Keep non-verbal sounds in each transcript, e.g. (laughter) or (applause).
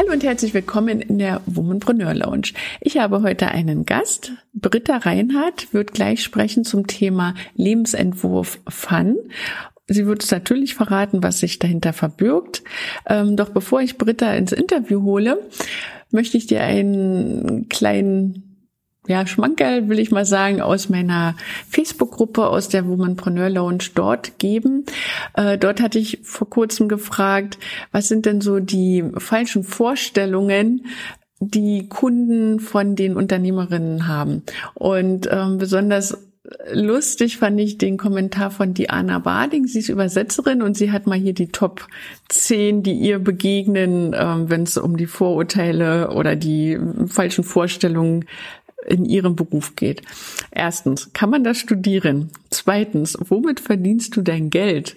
Hallo und herzlich willkommen in der Womanpreneur Lounge. Ich habe heute einen Gast. Britta Reinhardt wird gleich sprechen zum Thema Lebensentwurf Fun. Sie wird es natürlich verraten, was sich dahinter verbirgt. Ähm, doch bevor ich Britta ins Interview hole, möchte ich dir einen kleinen ja, Schmankerl, will ich mal sagen, aus meiner Facebook-Gruppe, aus der Womanpreneur Lounge dort geben. Äh, dort hatte ich vor kurzem gefragt, was sind denn so die falschen Vorstellungen, die Kunden von den Unternehmerinnen haben. Und ähm, besonders lustig fand ich den Kommentar von Diana Bading. Sie ist Übersetzerin und sie hat mal hier die Top 10, die ihr begegnen, ähm, wenn es um die Vorurteile oder die falschen Vorstellungen in ihrem Beruf geht. Erstens, kann man das studieren? Zweitens, womit verdienst du dein Geld?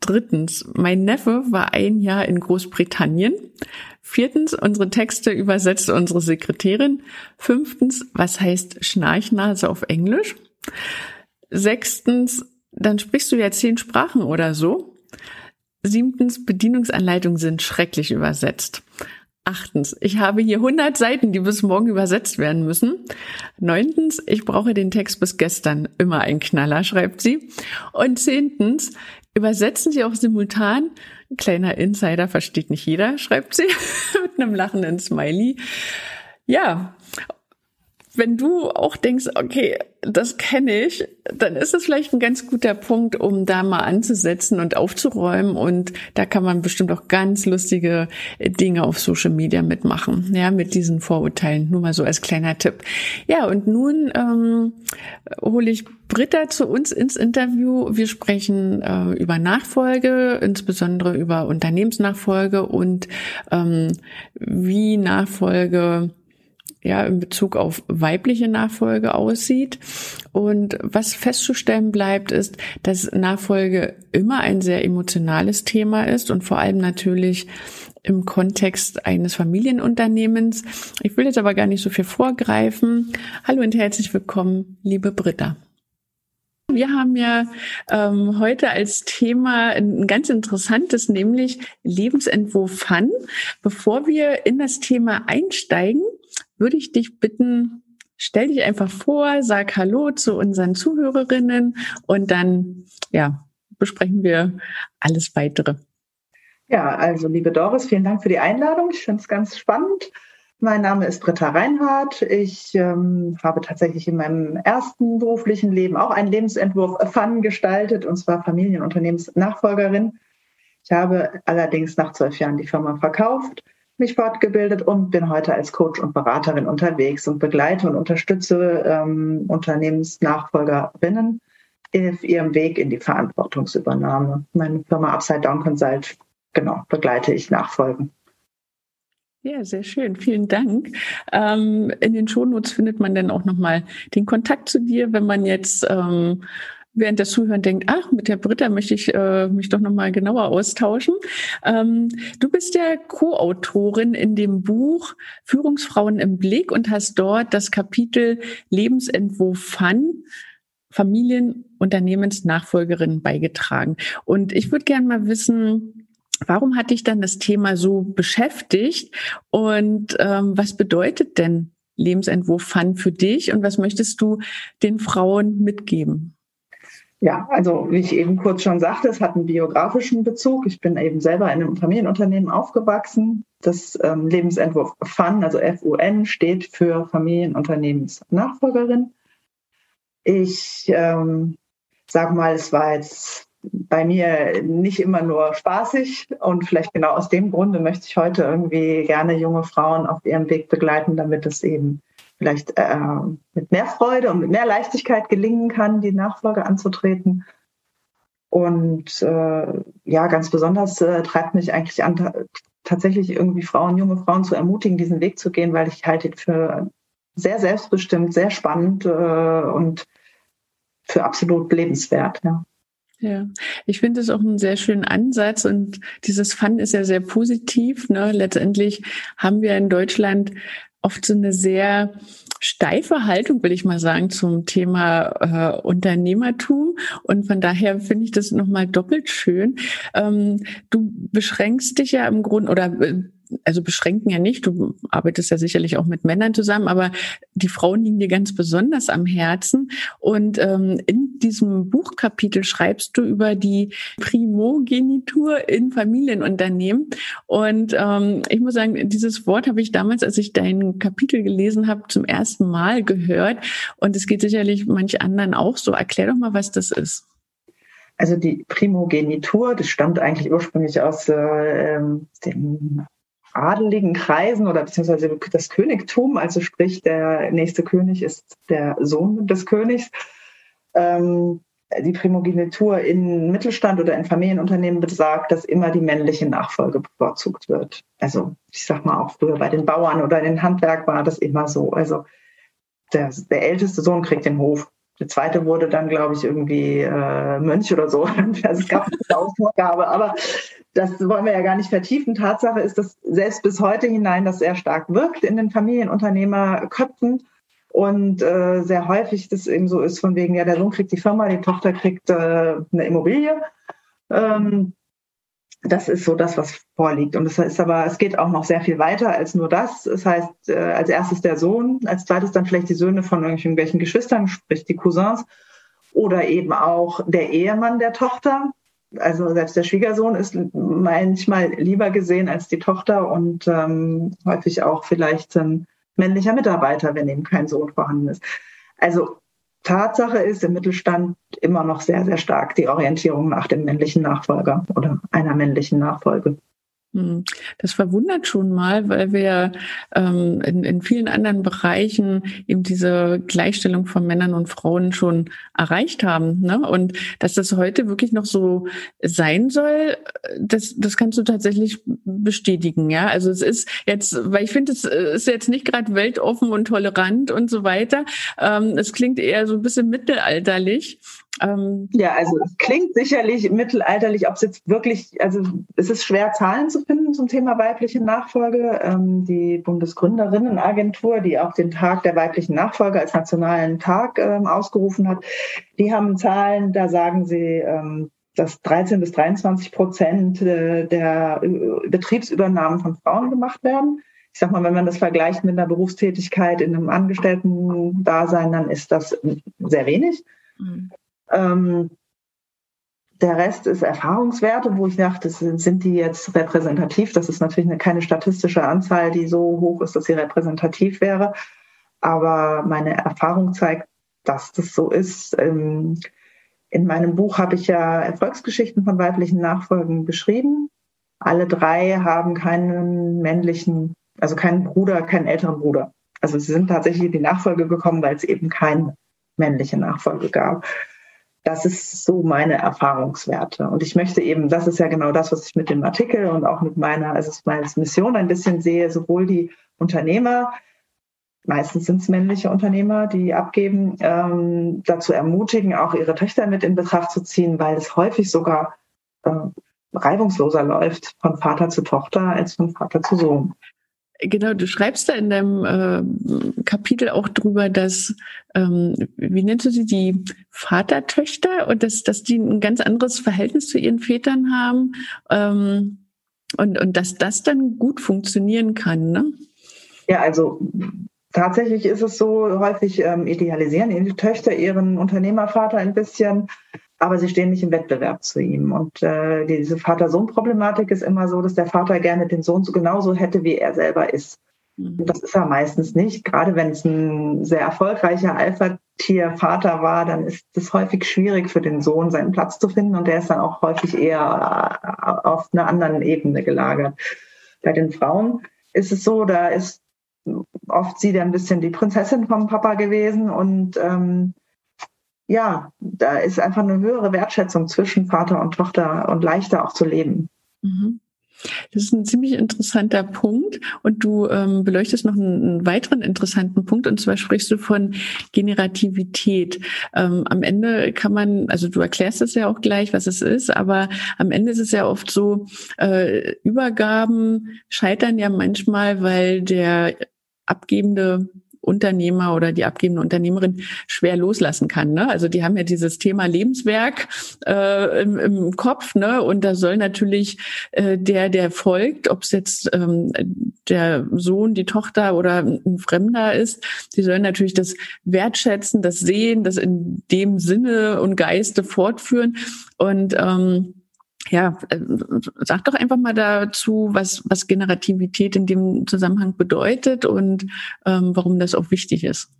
Drittens, mein Neffe war ein Jahr in Großbritannien. Viertens, unsere Texte übersetzt unsere Sekretärin. Fünftens, was heißt Schnarchnase auf Englisch? Sechstens, dann sprichst du ja zehn Sprachen oder so. Siebtens, Bedienungsanleitungen sind schrecklich übersetzt. Achtens, ich habe hier 100 Seiten, die bis morgen übersetzt werden müssen. Neuntens, ich brauche den Text bis gestern. Immer ein Knaller, schreibt sie. Und zehntens, übersetzen Sie auch simultan. Kleiner Insider versteht nicht jeder, schreibt sie (laughs) mit einem lachenden Smiley. Ja, wenn du auch denkst, okay, das kenne ich, dann ist es vielleicht ein ganz guter Punkt, um da mal anzusetzen und aufzuräumen. Und da kann man bestimmt auch ganz lustige Dinge auf Social Media mitmachen, ja, mit diesen Vorurteilen. Nur mal so als kleiner Tipp. Ja, und nun ähm, hole ich Britta zu uns ins Interview. Wir sprechen äh, über Nachfolge, insbesondere über Unternehmensnachfolge und ähm, wie Nachfolge ja, in Bezug auf weibliche Nachfolge aussieht. Und was festzustellen bleibt, ist, dass Nachfolge immer ein sehr emotionales Thema ist und vor allem natürlich im Kontext eines Familienunternehmens. Ich will jetzt aber gar nicht so viel vorgreifen. Hallo und herzlich willkommen, liebe Britta. Wir haben ja ähm, heute als Thema ein ganz interessantes, nämlich Lebensentwurf Fun. Bevor wir in das Thema einsteigen, würde ich dich bitten, stell dich einfach vor, sag Hallo zu unseren Zuhörerinnen und dann, ja, besprechen wir alles weitere. Ja, also liebe Doris, vielen Dank für die Einladung. Ich finde es ganz spannend. Mein Name ist Britta Reinhardt. Ich ähm, habe tatsächlich in meinem ersten beruflichen Leben auch einen Lebensentwurf Fun gestaltet, und zwar Familienunternehmensnachfolgerin. Ich habe allerdings nach zwölf Jahren die Firma verkauft mich fortgebildet und bin heute als Coach und Beraterin unterwegs und begleite und unterstütze ähm, Unternehmensnachfolgerinnen auf ihrem Weg in die Verantwortungsübernahme. Meine Firma Upside Down Consult, genau, begleite ich Nachfolgen. Ja, sehr schön. Vielen Dank. Ähm, in den Shownotes findet man dann auch nochmal den Kontakt zu dir, wenn man jetzt ähm, während der Zuhören denkt, ach, mit der Britta möchte ich äh, mich doch nochmal genauer austauschen. Ähm, du bist ja Co-Autorin in dem Buch Führungsfrauen im Blick und hast dort das Kapitel Lebensentwurf Fun Familienunternehmensnachfolgerin beigetragen. Und ich würde gerne mal wissen, warum hat dich dann das Thema so beschäftigt und ähm, was bedeutet denn Lebensentwurf Fun für dich und was möchtest du den Frauen mitgeben? Ja, also wie ich eben kurz schon sagte, es hat einen biografischen Bezug. Ich bin eben selber in einem Familienunternehmen aufgewachsen. Das ähm, Lebensentwurf FUN, also FUN, steht für Familienunternehmensnachfolgerin. Ich ähm, sage mal, es war jetzt bei mir nicht immer nur spaßig und vielleicht genau aus dem Grunde möchte ich heute irgendwie gerne junge Frauen auf ihrem Weg begleiten, damit es eben vielleicht äh, mit mehr Freude und mit mehr Leichtigkeit gelingen kann, die Nachfolge anzutreten. Und äh, ja, ganz besonders äh, treibt mich eigentlich an, tatsächlich irgendwie Frauen, junge Frauen zu ermutigen, diesen Weg zu gehen, weil ich halte ihn für sehr selbstbestimmt, sehr spannend äh, und für absolut lebenswert. Ja. Ja, ich finde es auch einen sehr schönen Ansatz und dieses Fun ist ja sehr positiv. Ne? Letztendlich haben wir in Deutschland oft so eine sehr steife Haltung, will ich mal sagen, zum Thema äh, Unternehmertum. Und von daher finde ich das nochmal doppelt schön. Ähm, du beschränkst dich ja im Grunde oder äh, also beschränken ja nicht, du arbeitest ja sicherlich auch mit Männern zusammen, aber die Frauen liegen dir ganz besonders am Herzen. Und ähm, in diesem Buchkapitel schreibst du über die Primogenitur in Familienunternehmen. Und ähm, ich muss sagen, dieses Wort habe ich damals, als ich dein Kapitel gelesen habe, zum ersten Mal gehört. Und es geht sicherlich manch anderen auch so. Erklär doch mal, was das ist. Also die Primogenitur, das stammt eigentlich ursprünglich aus äh, dem adeligen Kreisen oder beziehungsweise das Königtum, also sprich der nächste König ist der Sohn des Königs. Ähm, die Primogenitur in Mittelstand oder in Familienunternehmen besagt, dass immer die männliche Nachfolge bevorzugt wird. Also ich sag mal auch früher bei den Bauern oder in den Handwerk war das immer so. Also der, der älteste Sohn kriegt den Hof. Der zweite wurde dann, glaube ich, irgendwie äh, Mönch oder so. (laughs) Also es gab eine Ausgabe, aber das wollen wir ja gar nicht vertiefen. Tatsache ist, dass selbst bis heute hinein das sehr stark wirkt in den Familienunternehmerköpfen und äh, sehr häufig das eben so ist, von wegen, ja, der Sohn kriegt die Firma, die Tochter kriegt äh, eine Immobilie. Ähm, das ist so das, was vorliegt. Und das heißt aber, es geht auch noch sehr viel weiter als nur das. Das heißt, äh, als erstes der Sohn, als zweites dann vielleicht die Söhne von irgendwelchen Geschwistern, sprich die Cousins, oder eben auch der Ehemann der Tochter, also selbst der Schwiegersohn ist manchmal lieber gesehen als die Tochter und ähm, häufig auch vielleicht ein männlicher Mitarbeiter, wenn eben kein Sohn vorhanden ist. Also Tatsache ist im Mittelstand immer noch sehr, sehr stark die Orientierung nach dem männlichen Nachfolger oder einer männlichen Nachfolge. Hm. Das verwundert schon mal, weil wir ähm, in, in vielen anderen Bereichen eben diese Gleichstellung von Männern und Frauen schon erreicht haben. Ne? Und dass das heute wirklich noch so sein soll, das, das kannst du tatsächlich bestätigen. Ja, also es ist jetzt, weil ich finde, es ist jetzt nicht gerade weltoffen und tolerant und so weiter. Ähm, es klingt eher so ein bisschen mittelalterlich. Ähm, ja, also es klingt sicherlich mittelalterlich, ob es jetzt wirklich, also es ist schwer, Zahlen zu finden zum Thema weibliche Nachfolge. Ähm, die Bundesgründerinnenagentur, die auch den Tag der weiblichen Nachfolge als nationalen Tag ähm, ausgerufen hat, die haben Zahlen, da sagen sie, ähm, dass 13 bis 23 Prozent äh, der äh, Betriebsübernahmen von Frauen gemacht werden. Ich sag mal, wenn man das vergleicht mit einer Berufstätigkeit in einem Angestellten-Dasein, dann ist das sehr wenig. Ähm, der Rest ist Erfahrungswerte, wo ich dachte, sind die jetzt repräsentativ? Das ist natürlich eine, keine statistische Anzahl, die so hoch ist, dass sie repräsentativ wäre. Aber meine Erfahrung zeigt, dass das so ist. Ähm, in meinem Buch habe ich ja Erfolgsgeschichten von weiblichen Nachfolgen beschrieben. Alle drei haben keinen männlichen, also keinen Bruder, keinen älteren Bruder. Also sie sind tatsächlich in die Nachfolge gekommen, weil es eben keine männliche Nachfolge gab. Das ist so meine Erfahrungswerte. Und ich möchte eben, das ist ja genau das, was ich mit dem Artikel und auch mit meiner, also meiner Mission ein bisschen sehe, sowohl die Unternehmer, meistens sind es männliche Unternehmer, die abgeben, ähm, dazu ermutigen, auch ihre Töchter mit in Betracht zu ziehen, weil es häufig sogar äh, reibungsloser läuft von Vater zu Tochter als von Vater zu Sohn. Genau, du schreibst da in deinem äh, Kapitel auch drüber, dass, ähm, wie nennst du sie, die Vatertöchter und dass, dass die ein ganz anderes Verhältnis zu ihren Vätern haben ähm, und, und dass das dann gut funktionieren kann, ne? Ja, also tatsächlich ist es so, häufig ähm, idealisieren die Töchter ihren Unternehmervater ein bisschen aber sie stehen nicht im Wettbewerb zu ihm. Und äh, diese Vater-Sohn-Problematik ist immer so, dass der Vater gerne den Sohn so genauso hätte, wie er selber ist. Mhm. Und das ist er meistens nicht. Gerade wenn es ein sehr erfolgreicher Alpha-Tier-Vater war, dann ist es häufig schwierig für den Sohn, seinen Platz zu finden. Und der ist dann auch häufig eher äh, auf einer anderen Ebene gelagert. Bei den Frauen ist es so, da ist oft sie dann ein bisschen die Prinzessin vom Papa gewesen und ähm, ja, da ist einfach eine höhere Wertschätzung zwischen Vater und Tochter und leichter auch zu leben. Mhm. Das ist ein ziemlich interessanter Punkt und du ähm, beleuchtest noch einen, einen, weiteren interessanten Punkt und zwar sprichst du von Generativität. Ähm, am Ende kann man, also du erklärst es ja auch gleich, was es ist, aber am Ende ist es ja oft so, äh, Übergaben scheitern ja manchmal, weil der abgebende Unternehmer oder die abgebende Unternehmerin schwer loslassen kann. Ne? Also die haben ja dieses Thema Lebenswerk äh, im, im Kopf, ne? Und da soll natürlich äh, der, der folgt, ob es jetzt ähm, der Sohn, die Tochter oder ein Fremder ist, die sollen natürlich das wertschätzen, das sehen, das in dem Sinne und Geiste fortführen. Und ähm, ja, äh, sag doch einfach mal dazu, was, was Generativität in dem Zusammenhang bedeutet und ähm, warum das auch wichtig ist.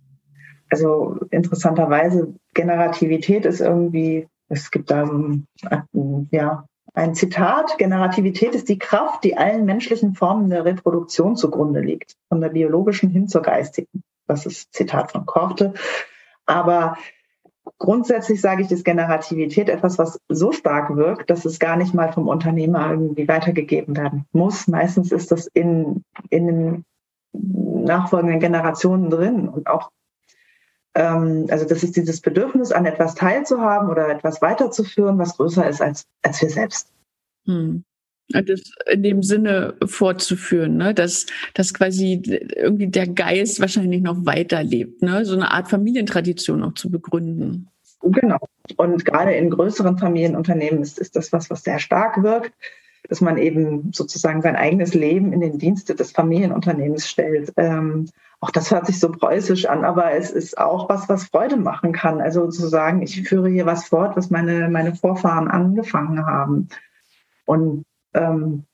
Also interessanterweise, Generativität ist irgendwie, es gibt da so ein, ja, ein Zitat, Generativität ist die Kraft, die allen menschlichen Formen der Reproduktion zugrunde liegt, von der biologischen hin zur geistigen. Das ist Zitat von Korte. Aber Grundsätzlich sage ich, ist Generativität etwas, was so stark wirkt, dass es gar nicht mal vom Unternehmer irgendwie weitergegeben werden muss. Meistens ist das in, in den nachfolgenden Generationen drin und auch ähm, also das ist dieses Bedürfnis, an etwas teilzuhaben oder etwas weiterzuführen, was größer ist als, als wir selbst. Hm. Das in dem Sinne fortzuführen, ne? dass, dass quasi irgendwie der Geist wahrscheinlich noch weiterlebt, ne? so eine Art Familientradition auch zu begründen. Genau. Und gerade in größeren Familienunternehmen ist, ist das was, was sehr stark wirkt, dass man eben sozusagen sein eigenes Leben in den Dienste des Familienunternehmens stellt. Ähm, auch das hört sich so preußisch an, aber es ist auch was, was Freude machen kann. Also zu sagen, ich führe hier was fort, was meine, meine Vorfahren angefangen haben. Und ähm,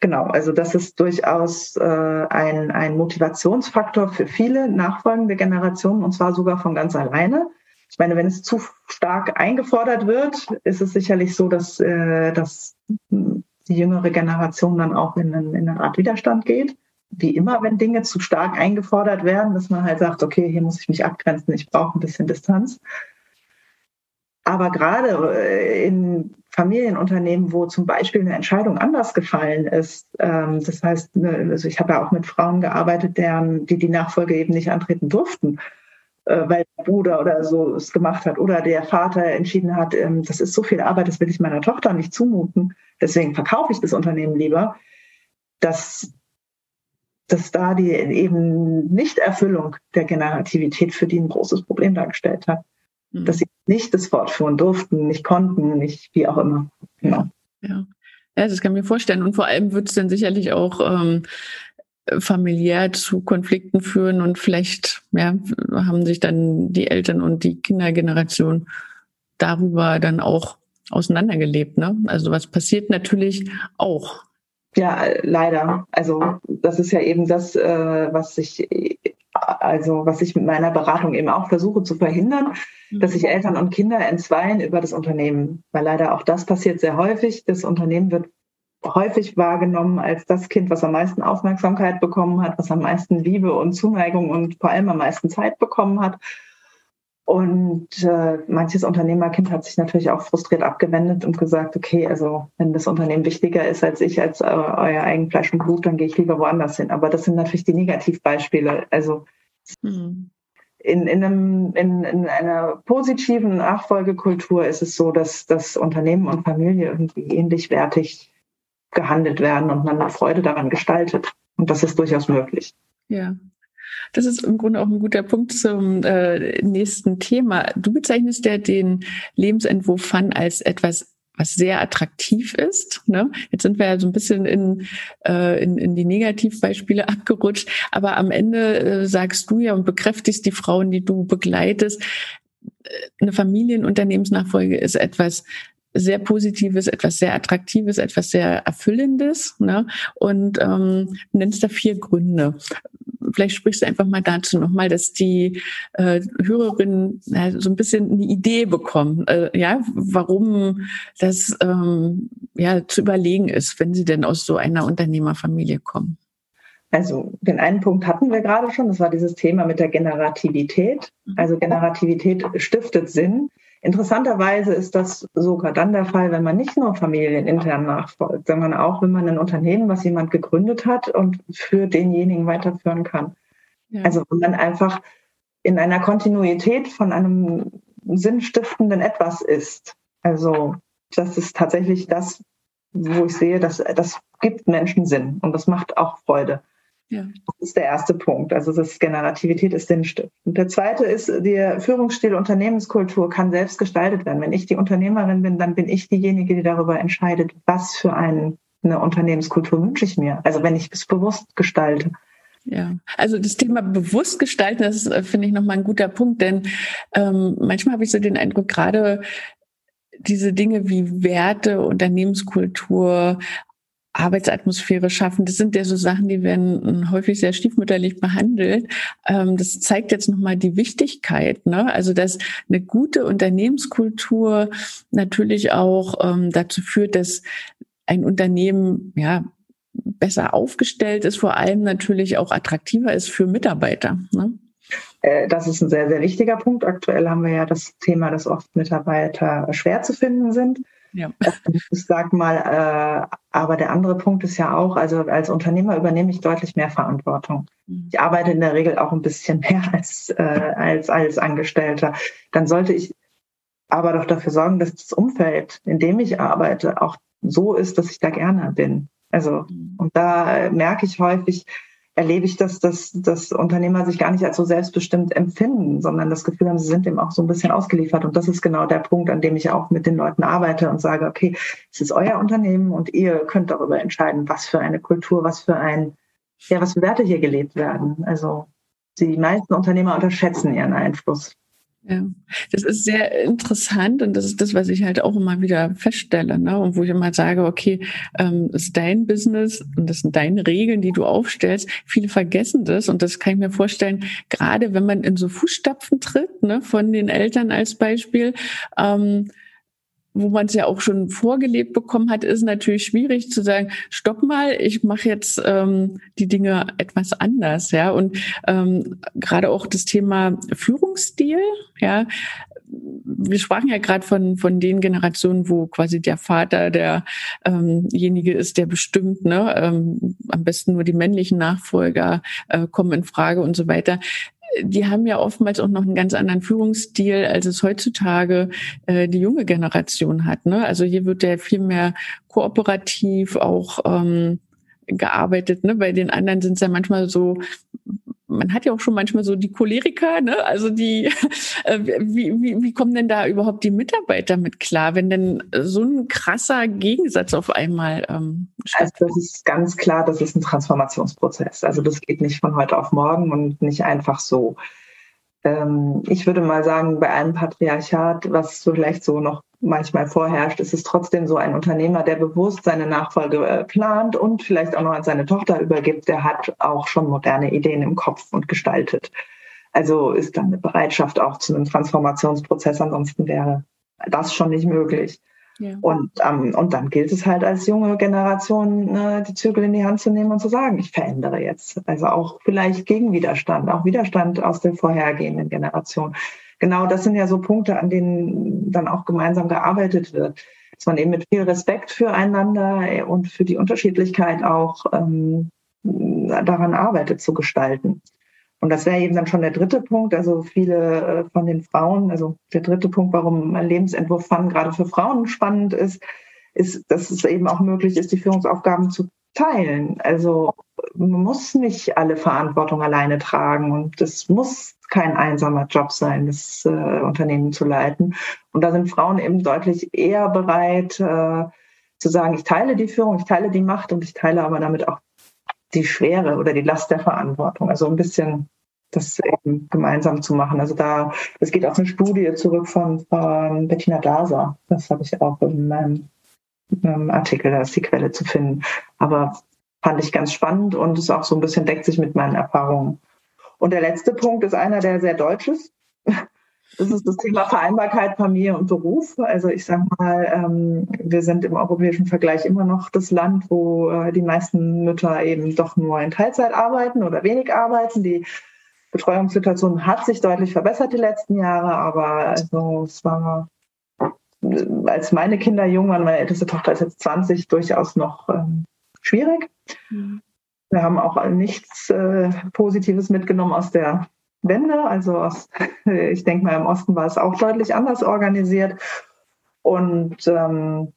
genau, also das ist durchaus äh, ein, ein Motivationsfaktor für viele nachfolgende Generationen und zwar sogar von ganz alleine. Ich meine, wenn es zu stark eingefordert wird, ist es sicherlich so, dass, äh, dass die jüngere Generation dann auch in, einen, in eine Art Widerstand geht. Wie immer, wenn Dinge zu stark eingefordert werden, dass man halt sagt, okay, hier muss ich mich abgrenzen, ich brauche ein bisschen Distanz. Aber gerade äh, in Familienunternehmen, wo zum Beispiel eine Entscheidung anders gefallen ist, ähm, das heißt, ne, also ich habe ja auch mit Frauen gearbeitet, deren, die die Nachfolge eben nicht antreten durften, äh, weil der Bruder oder so es gemacht hat oder der Vater entschieden hat, ähm, das ist so viel Arbeit, das will ich meiner Tochter nicht zumuten, deswegen verkaufe ich das Unternehmen lieber, dass dass da die eben Nichterfüllung der Generativität für die ein großes Problem dargestellt hat. Mhm. dass sie nicht das fortführen durften, nicht konnten, nicht wie auch immer. Genau. Ja. ja, das kann ich mir vorstellen. Und vor allem wird es dann sicherlich auch ähm, familiär zu Konflikten führen und vielleicht ja, haben sich dann die Eltern und die Kindergeneration darüber dann auch auseinandergelebt. Ne? Also was passiert natürlich auch. Ja, leider. Also das ist ja eben das, äh, was ich also was ich mit meiner Beratung eben auch versuche zu verhindern, mhm. dass sich Eltern und Kinder entzweien über das Unternehmen. Weil leider auch das passiert sehr häufig. Das Unternehmen wird häufig wahrgenommen als das Kind, was am meisten Aufmerksamkeit bekommen hat, was am meisten Liebe und Zuneigung und vor allem am meisten Zeit bekommen hat. Und äh, manches Unternehmerkind hat sich natürlich auch frustriert abgewendet und gesagt, okay, also wenn das Unternehmen wichtiger ist als ich, als äh, euer eigen Fleisch und Blut, dann gehe ich lieber woanders hin. Aber das sind natürlich die Negativbeispiele. Also mhm. in, in, einem, in, in einer positiven Nachfolgekultur ist es so, dass das Unternehmen und Familie irgendwie ähnlich wertig gehandelt werden und man Freude daran gestaltet. Und das ist durchaus möglich. Ja, das ist im Grunde auch ein guter Punkt zum äh, nächsten Thema. Du bezeichnest ja den Lebensentwurf Fun als etwas was sehr attraktiv ist. Ne? Jetzt sind wir ja so ein bisschen in, äh, in, in die Negativbeispiele (laughs) abgerutscht, aber am Ende äh, sagst du ja und bekräftigst die Frauen, die du begleitest, äh, eine Familienunternehmensnachfolge ist etwas sehr Positives, etwas sehr Attraktives, etwas sehr Erfüllendes. Ne? Und ähm, nennst da vier Gründe vielleicht sprichst du einfach mal dazu nochmal, dass die äh, Hörerinnen äh, so ein bisschen eine Idee bekommen, äh, ja, warum das ähm, ja zu überlegen ist, wenn sie denn aus so einer Unternehmerfamilie kommen. Also den einen Punkt hatten wir gerade schon, das war dieses Thema mit der Generativität. Also Generativität stiftet Sinn Interessanterweise ist das sogar dann der Fall, wenn man nicht nur familienintern nachfolgt, sondern auch, wenn man ein Unternehmen, was jemand gegründet hat und für denjenigen weiterführen kann. Ja. Also wenn man einfach in einer Kontinuität von einem sinnstiftenden Etwas ist. Also das ist tatsächlich das, wo ich sehe, dass das gibt Menschen Sinn und das macht auch Freude. Ja. Das ist der erste Punkt. Also das Generativität ist sinnstiftend. Und der zweite ist, der Führungsstil Unternehmenskultur kann selbst gestaltet werden. Wenn ich die Unternehmerin bin, dann bin ich diejenige, die darüber entscheidet, was für ein, eine Unternehmenskultur wünsche ich mir. Also wenn ich es bewusst gestalte. Ja, also das Thema bewusst gestalten, das äh, finde ich nochmal ein guter Punkt, denn ähm, manchmal habe ich so den Eindruck, gerade diese Dinge wie Werte, Unternehmenskultur, Arbeitsatmosphäre schaffen. Das sind ja so Sachen, die werden häufig sehr stiefmütterlich behandelt. Ähm, das zeigt jetzt nochmal die Wichtigkeit. Ne? Also, dass eine gute Unternehmenskultur natürlich auch ähm, dazu führt, dass ein Unternehmen ja besser aufgestellt ist, vor allem natürlich auch attraktiver ist für Mitarbeiter. Ne? Äh, das ist ein sehr, sehr wichtiger Punkt. Aktuell haben wir ja das Thema, dass oft Mitarbeiter schwer zu finden sind. Ja. Ich sag mal, äh, aber der andere Punkt ist ja auch, also als Unternehmer übernehme ich deutlich mehr Verantwortung. Mhm. Ich arbeite in der Regel auch ein bisschen mehr (laughs) als, äh, als, als Angestellter. Dann sollte ich aber doch dafür sorgen, dass das Umfeld, in dem ich arbeite, auch so ist, dass ich da gerne bin. Also, mhm. und da merke ich häufig, erlebe ich, dass, dass, dass Unternehmer sich gar nicht als so selbstbestimmt empfinden, sondern das Gefühl haben, sie sind dem auch so ein bisschen ausgeliefert. Und das ist genau der Punkt, an dem ich auch mit den Leuten arbeite und sage, okay, es ist euer Unternehmen und ihr könnt darüber entscheiden, was für eine Kultur, was für ein, ja, was für Werte hier gelebt werden. Also die meisten Unternehmer unterschätzen ihren Einfluss. Ja, das ist sehr interessant und das ist das, was ich halt auch immer wieder feststelle, ne? Und wo ich immer sage, okay, ähm, ist dein Business und das sind deine Regeln, die du aufstellst. Viele vergessen das und das kann ich mir vorstellen, gerade wenn man in so Fußstapfen tritt, ne, von den Eltern als Beispiel, ähm, wo man es ja auch schon vorgelebt bekommen hat, ist natürlich schwierig zu sagen, stopp mal, ich mache jetzt ähm, die Dinge etwas anders, ja. Und ähm, gerade auch das Thema Führungsstil, ja, wir sprachen ja gerade von von den Generationen, wo quasi der Vater derjenige ähm, ist, der bestimmt, ne, ähm, am besten nur die männlichen Nachfolger äh, kommen in Frage und so weiter die haben ja oftmals auch noch einen ganz anderen Führungsstil, als es heutzutage äh, die junge Generation hat. Ne? Also hier wird ja viel mehr kooperativ auch ähm, gearbeitet. Ne? Bei den anderen sind es ja manchmal so man hat ja auch schon manchmal so die Choleriker, ne? Also die, (laughs) äh, wie, wie, wie kommen denn da überhaupt die Mitarbeiter mit klar, wenn denn so ein krasser Gegensatz auf einmal ähm, Also das ist ganz klar, das ist ein Transformationsprozess. Also das geht nicht von heute auf morgen und nicht einfach so. Ähm, ich würde mal sagen, bei einem Patriarchat, was vielleicht so noch manchmal vorherrscht, ist es trotzdem so ein Unternehmer, der bewusst seine Nachfolge äh, plant und vielleicht auch noch an seine Tochter übergibt, der hat auch schon moderne Ideen im Kopf und gestaltet. Also ist dann eine Bereitschaft auch zu einem Transformationsprozess, ansonsten wäre das schon nicht möglich. Ja. Und, ähm, und dann gilt es halt als junge Generation, ne, die Zügel in die Hand zu nehmen und zu sagen, ich verändere jetzt. Also auch vielleicht gegen Widerstand, auch Widerstand aus der vorhergehenden Generation. Genau das sind ja so Punkte, an denen dann auch gemeinsam gearbeitet wird. Dass man eben mit viel Respekt füreinander und für die Unterschiedlichkeit auch ähm, daran arbeitet zu gestalten. Und das wäre eben dann schon der dritte Punkt. Also viele äh, von den Frauen, also der dritte Punkt, warum Lebensentwurf Fun gerade für Frauen spannend ist, ist, dass es eben auch möglich ist, die Führungsaufgaben zu teilen. Also man muss nicht alle Verantwortung alleine tragen und es muss kein einsamer Job sein, das äh, Unternehmen zu leiten. Und da sind Frauen eben deutlich eher bereit äh, zu sagen, ich teile die Führung, ich teile die Macht und ich teile aber damit auch die Schwere oder die Last der Verantwortung. Also ein bisschen das eben gemeinsam zu machen. Also da, es geht auf eine Studie zurück von, von Bettina Daser. Das habe ich auch in meinem, in meinem Artikel, da ist die Quelle zu finden. Aber fand ich ganz spannend und es auch so ein bisschen deckt sich mit meinen Erfahrungen. Und der letzte Punkt ist einer, der sehr deutsch ist. Das ist das Thema Vereinbarkeit Familie und Beruf. Also ich sage mal, ähm, wir sind im europäischen Vergleich immer noch das Land, wo äh, die meisten Mütter eben doch nur in Teilzeit arbeiten oder wenig arbeiten. Die Betreuungssituation hat sich deutlich verbessert die letzten Jahre, aber also es war als meine Kinder jung waren, meine älteste Tochter ist jetzt 20, durchaus noch ähm, schwierig. Mhm. Wir haben auch nichts äh, Positives mitgenommen aus der Wende. Also aus, (laughs) ich denke mal, im Osten war es auch deutlich anders organisiert. Und ähm,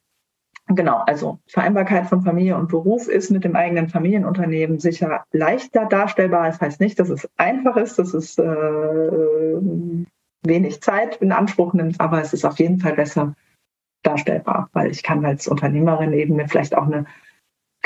genau, also Vereinbarkeit von Familie und Beruf ist mit dem eigenen Familienunternehmen sicher leichter darstellbar. Das heißt nicht, dass es einfach ist, dass es äh, wenig Zeit in Anspruch nimmt, aber es ist auf jeden Fall besser darstellbar, weil ich kann als Unternehmerin eben mir vielleicht auch eine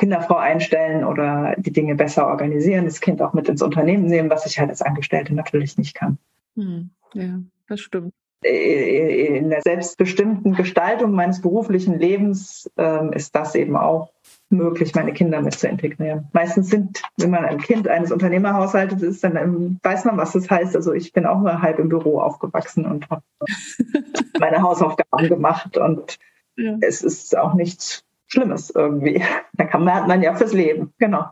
Kinderfrau einstellen oder die Dinge besser organisieren, das Kind auch mit ins Unternehmen nehmen, was ich halt als Angestellte natürlich nicht kann. Hm, ja, das stimmt. In der selbstbestimmten Gestaltung meines beruflichen Lebens ähm, ist das eben auch möglich, meine Kinder mit zu integrieren. Meistens sind, wenn man ein Kind eines Unternehmerhaushaltes ist, dann ähm, weiß man, was das heißt. Also ich bin auch nur halb im Büro aufgewachsen und habe (laughs) meine Hausaufgaben gemacht und ja. es ist auch nichts Schlimmes irgendwie. (laughs) Da kann man, hat man ja fürs Leben, genau.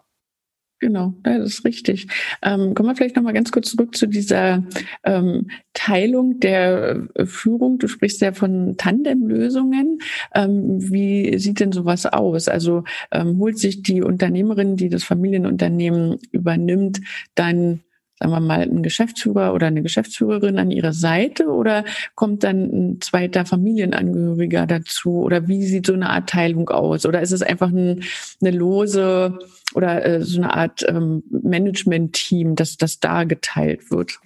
Genau, das ist richtig. Ähm, kommen wir vielleicht nochmal ganz kurz zurück zu dieser ähm, Teilung der äh, Führung. Du sprichst ja von Tandemlösungen. Ähm, wie sieht denn sowas aus? Also ähm, holt sich die Unternehmerin, die das Familienunternehmen übernimmt, dann sagen wir mal, ein Geschäftsführer oder eine Geschäftsführerin an ihrer Seite oder kommt dann ein zweiter Familienangehöriger dazu oder wie sieht so eine Art Teilung aus? Oder ist es einfach ein, eine lose oder äh, so eine Art ähm, Management-Team, dass das da geteilt wird?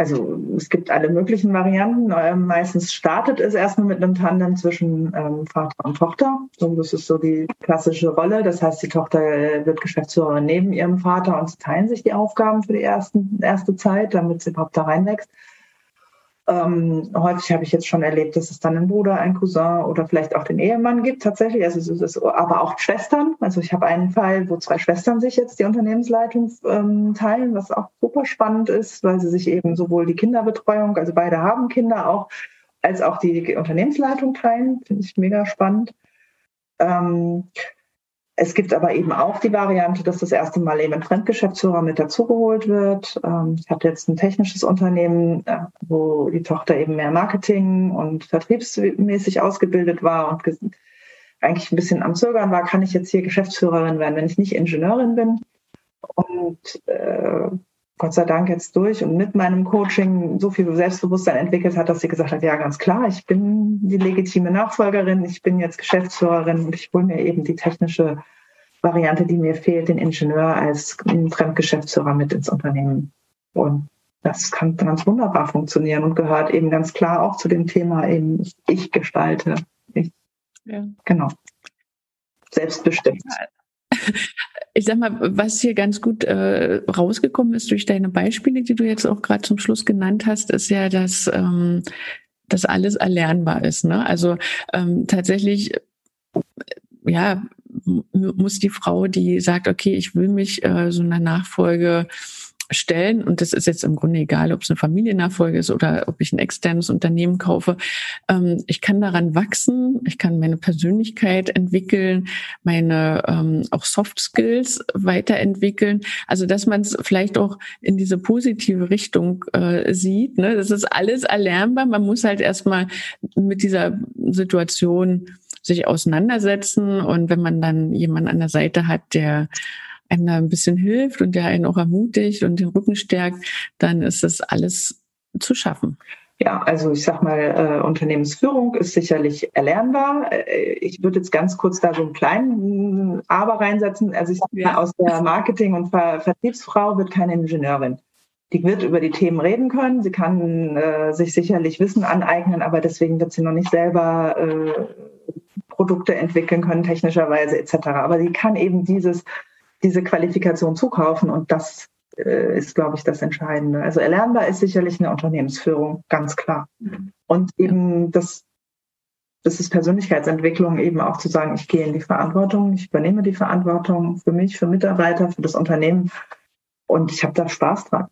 Also es gibt alle möglichen Varianten. Ähm, meistens startet es erstmal mit einem Tandem zwischen ähm, Vater und Tochter. So, das ist so die klassische Rolle. Das heißt, die Tochter äh, wird Geschäftsführerin neben ihrem Vater und teilen sich die Aufgaben für die ersten, erste Zeit, damit sie überhaupt da reinwächst. Ähm, häufig habe ich jetzt schon erlebt, dass es dann einen Bruder, einen Cousin oder vielleicht auch den Ehemann gibt tatsächlich. Also es ist, aber auch Schwestern. Also ich habe einen Fall, wo zwei Schwestern sich jetzt die Unternehmensleitung ähm, teilen, was auch super spannend ist, weil sie sich eben sowohl die Kinderbetreuung, also beide haben Kinder auch, als auch die Unternehmensleitung teilen. Finde ich mega spannend. Ähm, es gibt aber eben auch die Variante, dass das erste Mal eben ein Fremdgeschäftsführer mit dazugeholt wird. Ähm, ich hatte jetzt ein technisches Unternehmen, äh, wo die Tochter eben mehr Marketing und vertriebsmäßig ausgebildet war und eigentlich ein bisschen am Zögern war, kann ich jetzt hier Geschäftsführerin werden, wenn ich nicht Ingenieurin bin. Und äh, Gott sei Dank jetzt durch und mit meinem Coaching so viel Selbstbewusstsein entwickelt hat, dass sie gesagt hat, ja, ganz klar, ich bin die legitime Nachfolgerin, ich bin jetzt Geschäftsführerin und ich hole mir eben die technische Variante, die mir fehlt, den Ingenieur als Fremdgeschäftsführer mit ins Unternehmen. Und das kann ganz wunderbar funktionieren und gehört eben ganz klar auch zu dem Thema eben, ich gestalte. Ich, ja. Genau. Selbstbestimmt (laughs) ich sag mal, was hier ganz gut äh, rausgekommen ist durch deine Beispiele, die du jetzt auch gerade zum Schluss genannt hast, ist ja, dass ähm, das alles erlernbar ist. Ne? Also ähm, tatsächlich, ja, muss die Frau, die sagt, okay, ich will mich äh, so einer Nachfolge stellen. Und das ist jetzt im Grunde egal, ob es eine Familiennachfolge ist oder ob ich ein externes Unternehmen kaufe. Ähm, ich kann daran wachsen, ich kann meine Persönlichkeit entwickeln, meine ähm, auch Soft Skills weiterentwickeln. Also dass man es vielleicht auch in diese positive Richtung äh, sieht. Ne? Das ist alles erlernbar. Man muss halt erstmal mit dieser Situation sich auseinandersetzen. Und wenn man dann jemanden an der Seite hat, der einem da ein bisschen hilft und der einen auch ermutigt und den Rücken stärkt, dann ist das alles zu schaffen. Ja, also ich sag mal, äh, Unternehmensführung ist sicherlich erlernbar. Äh, ich würde jetzt ganz kurz da so einen kleinen Aber reinsetzen. Also ich sag mal, aus der Marketing- und Ver Vertriebsfrau wird keine Ingenieurin. Die wird über die Themen reden können. Sie kann äh, sich sicherlich Wissen aneignen, aber deswegen wird sie noch nicht selber äh, Produkte entwickeln können, technischerweise etc. Aber sie kann eben dieses diese Qualifikation zukaufen und das äh, ist, glaube ich, das Entscheidende. Also erlernbar ist sicherlich eine Unternehmensführung, ganz klar. Mhm. Und eben das, das ist Persönlichkeitsentwicklung, eben auch zu sagen, ich gehe in die Verantwortung, ich übernehme die Verantwortung für mich, für Mitarbeiter, für das Unternehmen und ich habe da Spaß dran.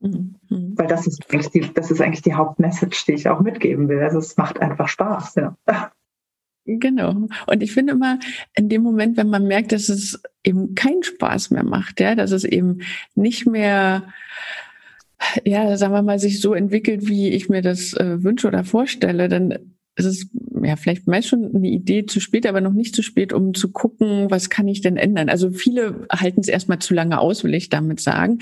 Mhm. Weil das ist, eigentlich die, das ist eigentlich die Hauptmessage, die ich auch mitgeben will. Also es macht einfach Spaß, ja. Genau. Und ich finde immer, in dem Moment, wenn man merkt, dass es eben keinen Spaß mehr macht, ja, dass es eben nicht mehr, ja, sagen wir mal, sich so entwickelt, wie ich mir das äh, wünsche oder vorstelle, dann es ist ja vielleicht meist schon eine Idee zu spät, aber noch nicht zu spät, um zu gucken, was kann ich denn ändern. Also viele halten es erstmal zu lange aus, will ich damit sagen.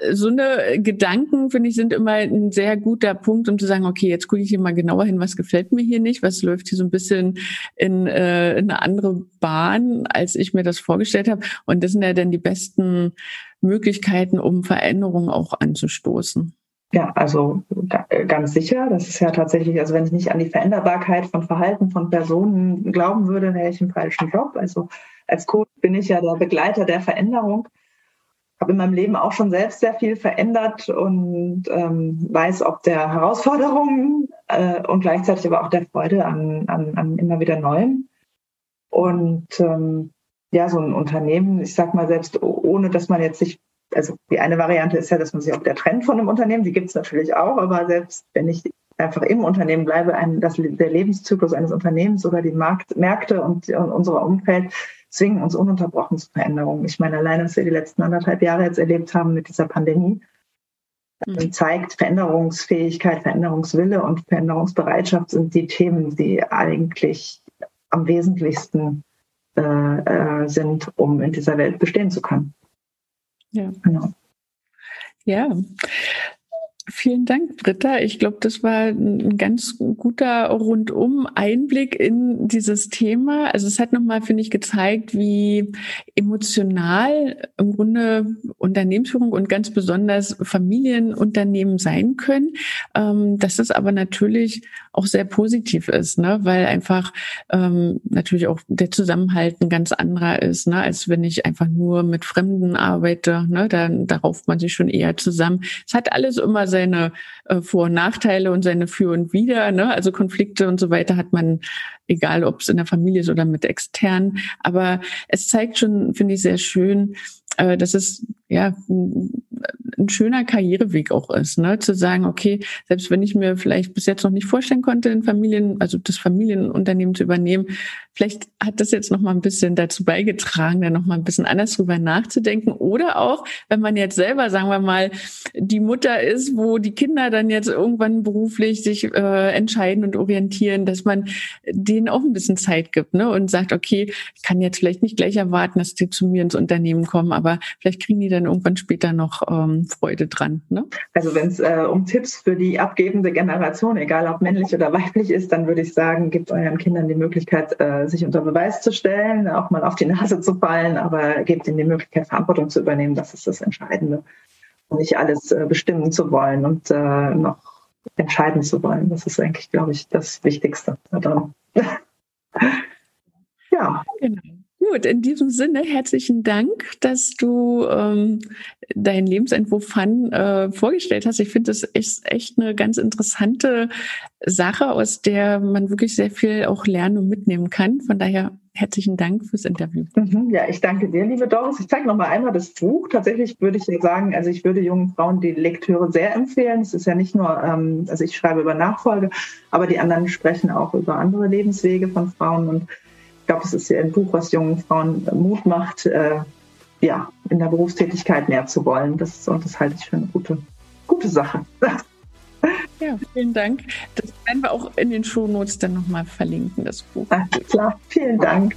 Äh, so eine Gedanken, finde ich, sind immer ein sehr guter Punkt, um zu sagen, okay, jetzt gucke ich hier mal genauer hin, was gefällt mir hier nicht, was läuft hier so ein bisschen in, äh, in eine andere Bahn, als ich mir das vorgestellt habe. Und das sind ja dann die besten Möglichkeiten, um Veränderungen auch anzustoßen. Ja, also ganz sicher. Das ist ja tatsächlich, also wenn ich nicht an die Veränderbarkeit von Verhalten von Personen glauben würde, wäre ich im falschen Job. Also als Coach bin ich ja der Begleiter der Veränderung. Habe in meinem Leben auch schon selbst sehr viel verändert und ähm, weiß ob der Herausforderungen äh, und gleichzeitig aber auch der Freude an, an, an immer wieder Neuem. Und ähm, ja, so ein Unternehmen, ich sag mal selbst, ohne dass man jetzt sich also die eine Variante ist ja, dass man sich auf der trennt von einem Unternehmen, die gibt es natürlich auch, aber selbst wenn ich einfach im Unternehmen bleibe, ein, das, der Lebenszyklus eines Unternehmens oder die Markt, Märkte und, und unser Umfeld zwingen uns ununterbrochen zu Veränderungen. Ich meine, alleine, was wir die letzten anderthalb Jahre jetzt erlebt haben mit dieser Pandemie, mhm. zeigt Veränderungsfähigkeit, Veränderungswille und Veränderungsbereitschaft sind die Themen, die eigentlich am wesentlichsten äh, äh, sind, um in dieser Welt bestehen zu können. Ja. Genau. Ja. Vielen Dank, Britta. Ich glaube, das war ein ganz guter Rundum-Einblick in dieses Thema. Also es hat nochmal, finde ich, gezeigt, wie emotional im Grunde Unternehmensführung und ganz besonders Familienunternehmen sein können. Ähm, dass das aber natürlich auch sehr positiv ist, ne? weil einfach ähm, natürlich auch der Zusammenhalt ein ganz anderer ist, ne? als wenn ich einfach nur mit Fremden arbeite. Ne? Dann da rauft man sich schon eher zusammen. Es hat alles immer seine äh, Vor- und Nachteile und seine Für und Wider. Ne? Also Konflikte und so weiter hat man, egal ob es in der Familie ist oder mit externen. Aber es zeigt schon, finde ich, sehr schön, äh, dass es ja ein schöner Karriereweg auch ist, ne? zu sagen, okay, selbst wenn ich mir vielleicht bis jetzt noch nicht vorstellen konnte, in Familien, also das Familienunternehmen zu übernehmen, vielleicht hat das jetzt noch mal ein bisschen dazu beigetragen, da noch mal ein bisschen anders drüber nachzudenken. Oder auch, wenn man jetzt selber, sagen wir mal, die Mutter ist, wo die Kinder dann jetzt irgendwann beruflich sich äh, entscheiden und orientieren, dass man denen auch ein bisschen Zeit gibt ne? und sagt, okay, ich kann jetzt vielleicht nicht gleich erwarten, dass die zu mir ins Unternehmen kommen, aber vielleicht kriegen die dann irgendwann später noch ähm, Freude dran. Ne? Also wenn es äh, um Tipps für die abgebende Generation, egal ob männlich oder weiblich ist, dann würde ich sagen, gebt euren Kindern die Möglichkeit, äh, sich unter Beweis zu stellen, auch mal auf die Nase zu fallen, aber gebt ihnen die Möglichkeit, Verantwortung zu übernehmen. Das ist das Entscheidende. Und nicht alles äh, bestimmen zu wollen und äh, noch entscheiden zu wollen. Das ist eigentlich, glaube ich, das Wichtigste daran. (laughs) ja. Genau. Gut, in diesem Sinne herzlichen Dank, dass du ähm, deinen Lebensentwurf Fun äh, vorgestellt hast. Ich finde, das ist echt eine ganz interessante Sache, aus der man wirklich sehr viel auch lernen und mitnehmen kann. Von daher herzlichen Dank fürs Interview. Mhm, ja, ich danke dir, liebe Doris. Ich zeige noch mal einmal das Buch. Tatsächlich würde ich sagen, also ich würde jungen Frauen die Lektüre sehr empfehlen. Es ist ja nicht nur, ähm, also ich schreibe über Nachfolge, aber die anderen sprechen auch über andere Lebenswege von Frauen und ich glaube, es ist ja ein Buch, was jungen Frauen Mut macht, äh, ja, in der Berufstätigkeit mehr zu wollen. Das, und das halte ich für eine gute, gute Sache. (laughs) Ja, vielen Dank. Das werden wir auch in den Shownotes dann nochmal verlinken, das Buch. Ach, klar, vielen Dank.